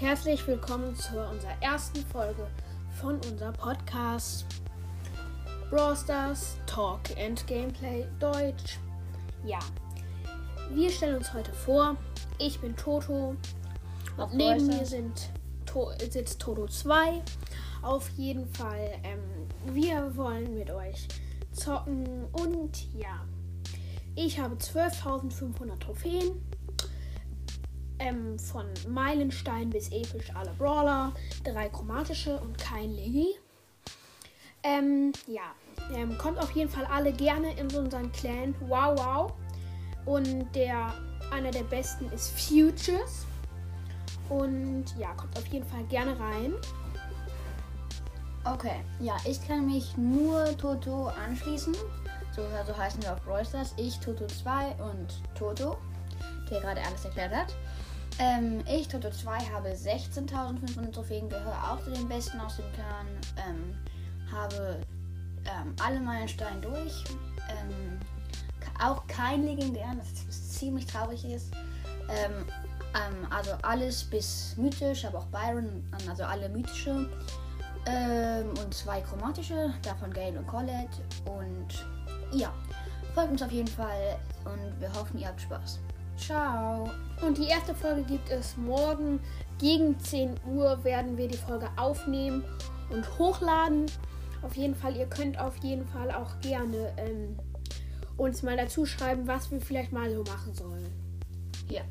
herzlich willkommen zu unserer ersten Folge von unserem Podcast Brawl Stars Talk and Gameplay Deutsch. Ja, wir stellen uns heute vor. Ich bin Toto. Auf Und neben Brawl mir sind to sitzt Toto 2. Auf jeden Fall, ähm, wir wollen mit euch zocken und ja. Ich habe 12.500 Trophäen. Ähm, von Meilenstein bis episch alle Brawler, drei chromatische und kein Leggy. Ähm, ja, ähm, kommt auf jeden Fall alle gerne in unseren Clan. Wow, wow. Und der, einer der besten ist Futures. Und ja, kommt auf jeden Fall gerne rein. Okay, ja, ich kann mich nur Toto anschließen. So, so heißen wir auf Brawl. Ich, Toto 2 und Toto, der gerade alles erklärt hat. Ähm, ich, Toto 2, habe 16.500 Trophäen, gehöre auch zu den Besten aus dem Clan. Ähm, habe ähm, alle Meilensteine durch. Ähm, auch kein legendären, das ziemlich traurig ist. Ähm, ähm, also alles bis mythisch, aber auch Byron, also alle mythische. Und zwei chromatische, davon Gale und Colette. Und ja, folgt uns auf jeden Fall und wir hoffen, ihr habt Spaß. Ciao. Und die erste Folge gibt es morgen. Gegen 10 Uhr werden wir die Folge aufnehmen und hochladen. Auf jeden Fall, ihr könnt auf jeden Fall auch gerne ähm, uns mal dazu schreiben, was wir vielleicht mal so machen sollen. Ja.